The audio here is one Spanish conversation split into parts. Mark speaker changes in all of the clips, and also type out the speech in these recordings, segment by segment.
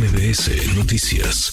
Speaker 1: MBS Noticias.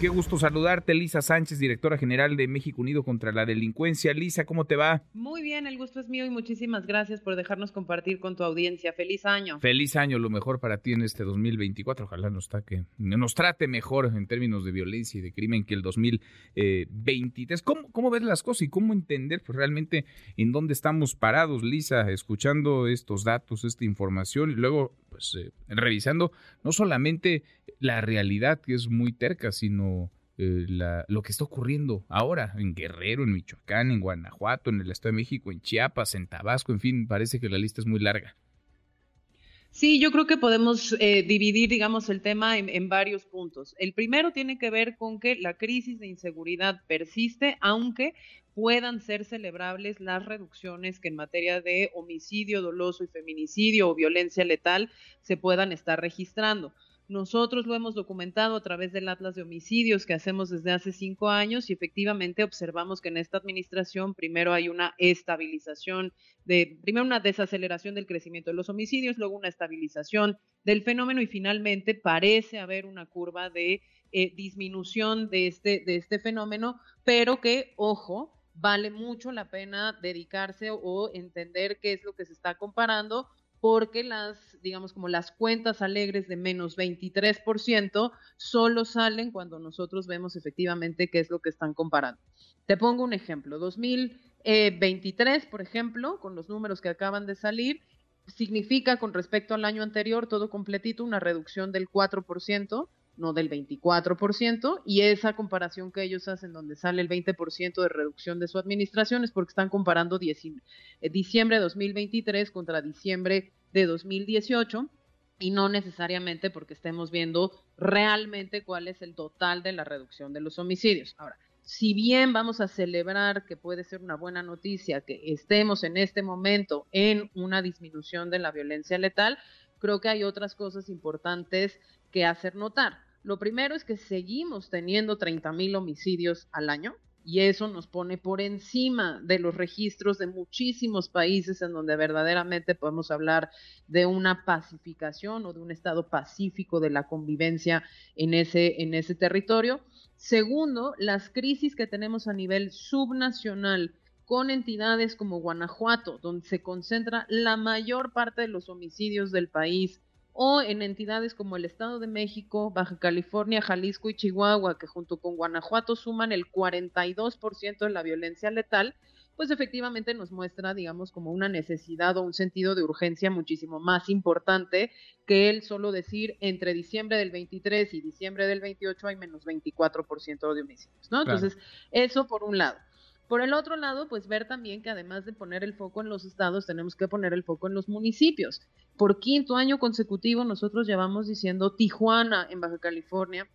Speaker 2: Qué gusto saludarte, Lisa Sánchez, directora general de México Unido contra la Delincuencia. Lisa, ¿cómo te va?
Speaker 3: Muy bien, el gusto es mío y muchísimas gracias por dejarnos compartir con tu audiencia. Feliz año.
Speaker 2: Feliz año, lo mejor para ti en este 2024. Ojalá nos, nos trate mejor en términos de violencia y de crimen que el 2023. ¿Cómo, cómo ves las cosas y cómo entender pues, realmente en dónde estamos parados, Lisa, escuchando estos datos, esta información y luego pues eh, revisando no solamente la realidad que es muy terca, sino eh, lo que está ocurriendo ahora en Guerrero, en Michoacán, en Guanajuato, en el Estado de México, en Chiapas, en Tabasco, en fin, parece que la lista es muy larga.
Speaker 3: Sí, yo creo que podemos eh, dividir, digamos, el tema en, en, varios puntos. El primero tiene que ver con que la crisis de inseguridad persiste, aunque puedan ser celebrables las reducciones que en materia de homicidio doloso y feminicidio o violencia letal se puedan estar registrando. Nosotros lo hemos documentado a través del Atlas de Homicidios que hacemos desde hace cinco años y efectivamente observamos que en esta administración primero hay una estabilización, de, primero una desaceleración del crecimiento de los homicidios, luego una estabilización del fenómeno y finalmente parece haber una curva de eh, disminución de este, de este fenómeno, pero que, ojo, vale mucho la pena dedicarse o entender qué es lo que se está comparando porque las, digamos, como las cuentas alegres de menos 23% solo salen cuando nosotros vemos efectivamente qué es lo que están comparando. Te pongo un ejemplo, 2023, por ejemplo, con los números que acaban de salir, significa con respecto al año anterior todo completito una reducción del 4%, no del 24%, y esa comparación que ellos hacen donde sale el 20% de reducción de su administración es porque están comparando eh, diciembre de 2023 contra diciembre de 2018 y no necesariamente porque estemos viendo realmente cuál es el total de la reducción de los homicidios. Ahora, si bien vamos a celebrar que puede ser una buena noticia que estemos en este momento en una disminución de la violencia letal, creo que hay otras cosas importantes que hacer notar. Lo primero es que seguimos teniendo 30 mil homicidios al año y eso nos pone por encima de los registros de muchísimos países en donde verdaderamente podemos hablar de una pacificación o de un estado pacífico de la convivencia en ese, en ese territorio. Segundo, las crisis que tenemos a nivel subnacional con entidades como Guanajuato, donde se concentra la mayor parte de los homicidios del país o en entidades como el Estado de México, Baja California, Jalisco y Chihuahua, que junto con Guanajuato suman el 42% de la violencia letal, pues efectivamente nos muestra, digamos, como una necesidad o un sentido de urgencia muchísimo más importante que el solo decir entre diciembre del 23 y diciembre del 28 hay menos 24% de homicidios, ¿no? Entonces, eso por un lado. Por el otro lado, pues ver también que además de poner el foco en los estados, tenemos que poner el foco en los municipios. Por quinto año consecutivo, nosotros llevamos diciendo Tijuana en Baja California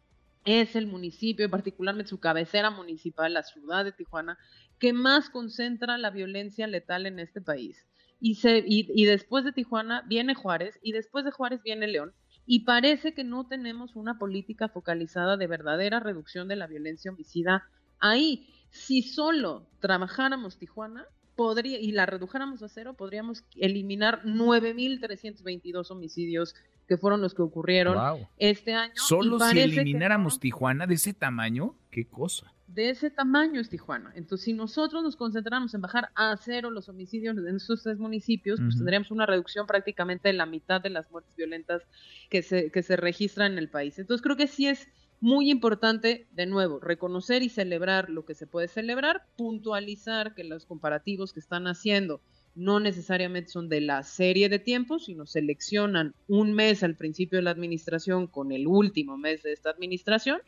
Speaker 3: es el municipio, particularmente su cabecera municipal, la ciudad de Tijuana, que más concentra la violencia letal en este país. Y, se, y después de Tijuana viene Juárez y después de Juárez viene León. Y parece que no tenemos una política focalizada de verdadera reducción de la violencia homicida ahí. Si solo trabajáramos Tijuana, podría, y la redujéramos a cero, podríamos eliminar 9.322 homicidios que fueron los que ocurrieron este año.
Speaker 2: Solo si elimináramos Tijuana de ese tamaño, qué cosa.
Speaker 3: De ese tamaño es Tijuana. Entonces, si nosotros nos concentramos en bajar a cero los homicidios en esos tres municipios, pues tendríamos una reducción prácticamente de la mitad de las muertes violentas que se, que se registran en el país. Entonces, creo que sí es muy importante, de nuevo, reconocer y celebrar lo que se puede celebrar, puntualizar que los comparativos que están haciendo no necesariamente son de la serie de tiempos, sino seleccionan un mes al principio de la administración con el último mes de esta administración.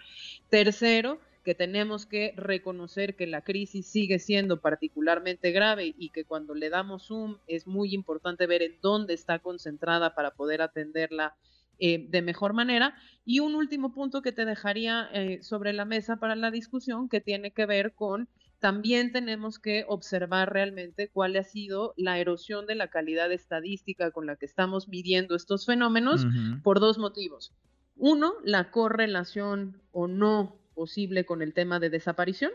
Speaker 3: Tercero, que tenemos que reconocer que la crisis sigue siendo particularmente grave y que cuando le damos zoom es muy importante ver en dónde está concentrada para poder atenderla eh, de mejor manera. Y un último punto que te dejaría eh, sobre la mesa para la discusión que tiene que ver con también tenemos que observar realmente cuál ha sido la erosión de la calidad estadística con la que estamos midiendo estos fenómenos por dos motivos. Uno, la correlación o no posible con el tema de desaparición,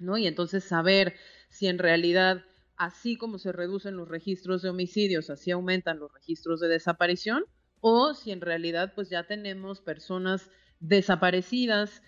Speaker 3: ¿no? Y entonces saber si en realidad, así como se reducen los registros de homicidios, así aumentan los registros de desaparición, o si en realidad pues ya tenemos personas desaparecidas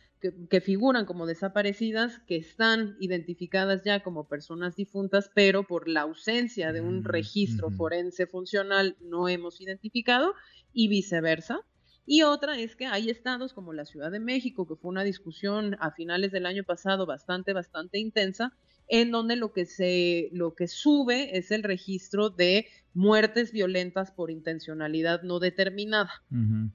Speaker 3: que, figuran como desaparecidas, que están identificadas ya como personas difuntas, pero por la ausencia de un mm, registro forense funcional no hemos identificado y viceversa. Y otra es que hay estados como la Ciudad de México, que fue una discusión a finales del año pasado bastante, bastante intensa, en donde lo que se, lo que sube es el registro de muertes violentas por intencionalidad no determinada,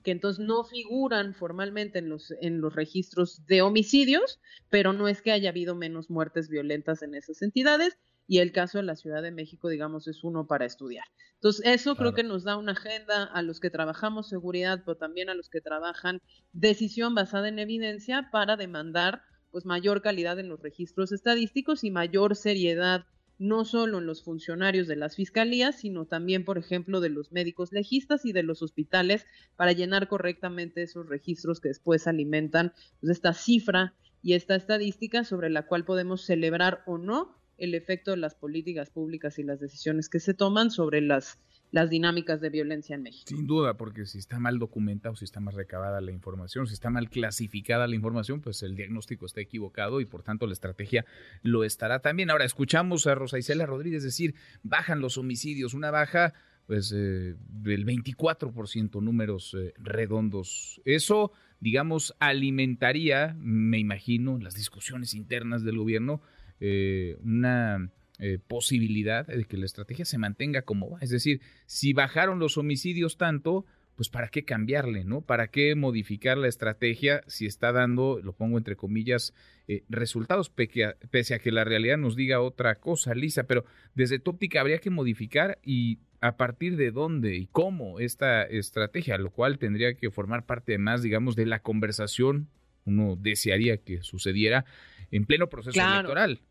Speaker 3: que entonces no figuran formalmente en los, en los registros de homicidios, pero no es que haya habido menos muertes violentas en esas entidades, y el caso de la Ciudad de México, digamos, es uno para estudiar. Entonces, eso creo que nos da una agenda a los que trabajamos seguridad, pero también a los que trabajan decisión basada en evidencia para demandar pues mayor calidad en los registros estadísticos y mayor seriedad no solo en los funcionarios de las fiscalías, sino también, por ejemplo, de los médicos legistas y de los hospitales para llenar correctamente esos registros que después alimentan pues, esta cifra y esta estadística sobre la cual podemos celebrar o no el efecto de las políticas públicas y las decisiones que se toman sobre las las dinámicas de violencia en México.
Speaker 2: Sin duda, porque si está mal documentada o si está mal recabada la información, si está mal clasificada la información, pues el diagnóstico está equivocado y por tanto la estrategia lo estará también. Ahora escuchamos a Rosa Isela Rodríguez decir, bajan los homicidios, una baja pues eh, del 24% números eh, redondos. Eso, digamos, alimentaría, me imagino, las discusiones internas del gobierno, eh, una eh, posibilidad de que la estrategia se mantenga como va. Es decir, si bajaron los homicidios tanto, pues para qué cambiarle, ¿no? ¿Para qué modificar la estrategia si está dando, lo pongo entre comillas, eh, resultados, pese a que la realidad nos diga otra cosa, Lisa, pero desde tu óptica habría que modificar y a partir de dónde y cómo esta estrategia, lo cual tendría que formar parte más, digamos, de la conversación, uno desearía que sucediera en pleno proceso electoral.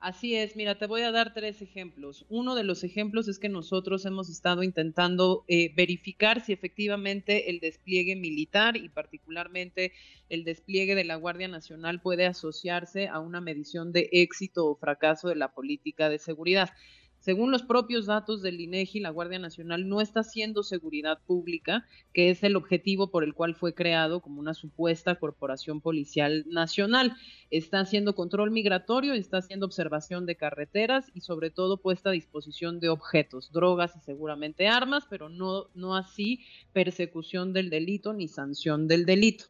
Speaker 3: Así es, mira, te voy a dar tres ejemplos. Uno de los ejemplos es que nosotros hemos estado intentando eh, verificar si efectivamente el despliegue militar y particularmente el despliegue de la Guardia Nacional puede asociarse a una medición de éxito o fracaso de la política de seguridad. Según los propios datos del INEGI, la Guardia Nacional no está haciendo seguridad pública, que es el objetivo por el cual fue creado como una supuesta corporación policial nacional. Está haciendo control migratorio, está haciendo observación de carreteras y sobre todo puesta a disposición de objetos, drogas y seguramente armas, pero no, no así persecución del delito ni sanción del delito.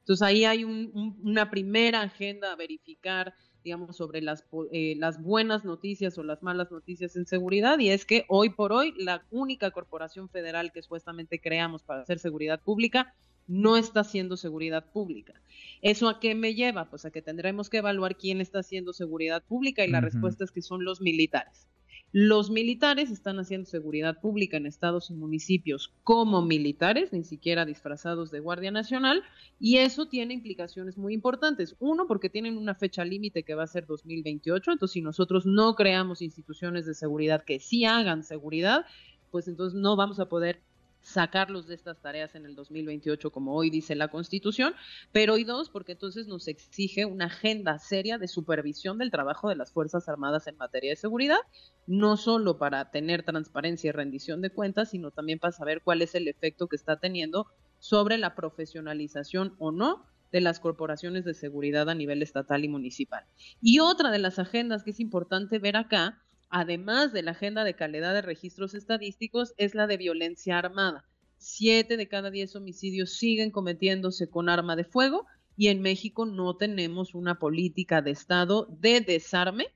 Speaker 3: Entonces ahí hay una primera agenda a verificar digamos, sobre las, eh, las buenas noticias o las malas noticias en seguridad, y es que hoy por hoy la única corporación federal que supuestamente creamos para hacer seguridad pública no está haciendo seguridad pública. ¿Eso a qué me lleva? Pues a que tendremos que evaluar quién está haciendo seguridad pública y la respuesta es que son los militares. Los militares están haciendo seguridad pública en estados y municipios como militares, ni siquiera disfrazados de Guardia Nacional, y eso tiene implicaciones muy importantes. Uno, porque tienen una fecha límite que va a ser 2028, entonces si nosotros no creamos instituciones de seguridad que sí hagan seguridad, pues entonces no vamos a poder sacarlos de estas tareas en el 2028, como hoy dice la Constitución, pero y dos, porque entonces nos exige una agenda seria de supervisión del trabajo de las Fuerzas Armadas en materia de seguridad, no solo para tener transparencia y rendición de cuentas, sino también para saber cuál es el efecto que está teniendo sobre la profesionalización o no de las corporaciones de seguridad a nivel estatal y municipal. Y otra de las agendas que es importante ver acá además de la agenda de calidad de registros estadísticos, es la de violencia armada. Siete de cada diez homicidios siguen cometiéndose con arma de fuego y en México no tenemos una política de Estado de desarme,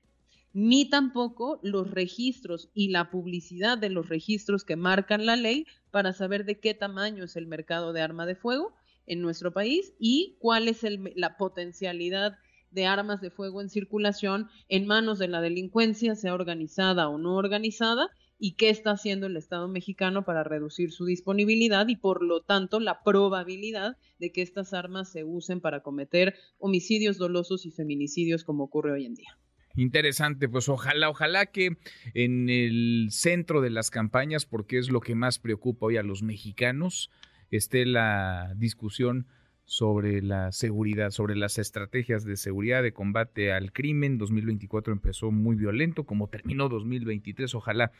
Speaker 3: ni tampoco los registros y la publicidad de los registros que marcan la ley para saber de qué tamaño es el mercado de arma de fuego en nuestro país y cuál es la potencialidad de armas de fuego en circulación en manos de la delincuencia, sea organizada o no organizada, y qué está haciendo el Estado mexicano para reducir su disponibilidad y por lo tanto la probabilidad de que estas armas se usen para cometer homicidios dolosos y feminicidios como ocurre hoy en día.
Speaker 2: Interesante, pues ojalá, ojalá que en el centro de las campañas, porque es lo que más preocupa hoy a los mexicanos, esté la discusión sobre la seguridad, sobre las estrategias de seguridad, de combate al crimen. 2024 empezó muy violento, como terminó 2023. Ojalá,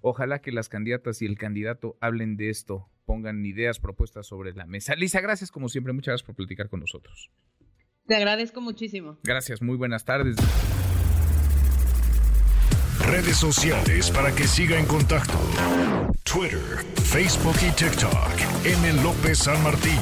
Speaker 2: ojalá que las candidatas y el candidato hablen de esto, pongan ideas, propuestas sobre la mesa. Lisa, gracias como siempre, muchas gracias por platicar con nosotros.
Speaker 3: Te agradezco muchísimo.
Speaker 2: Gracias, muy buenas tardes.
Speaker 1: Redes sociales para que siga en contacto: Twitter, Facebook y TikTok. M. López San Martín.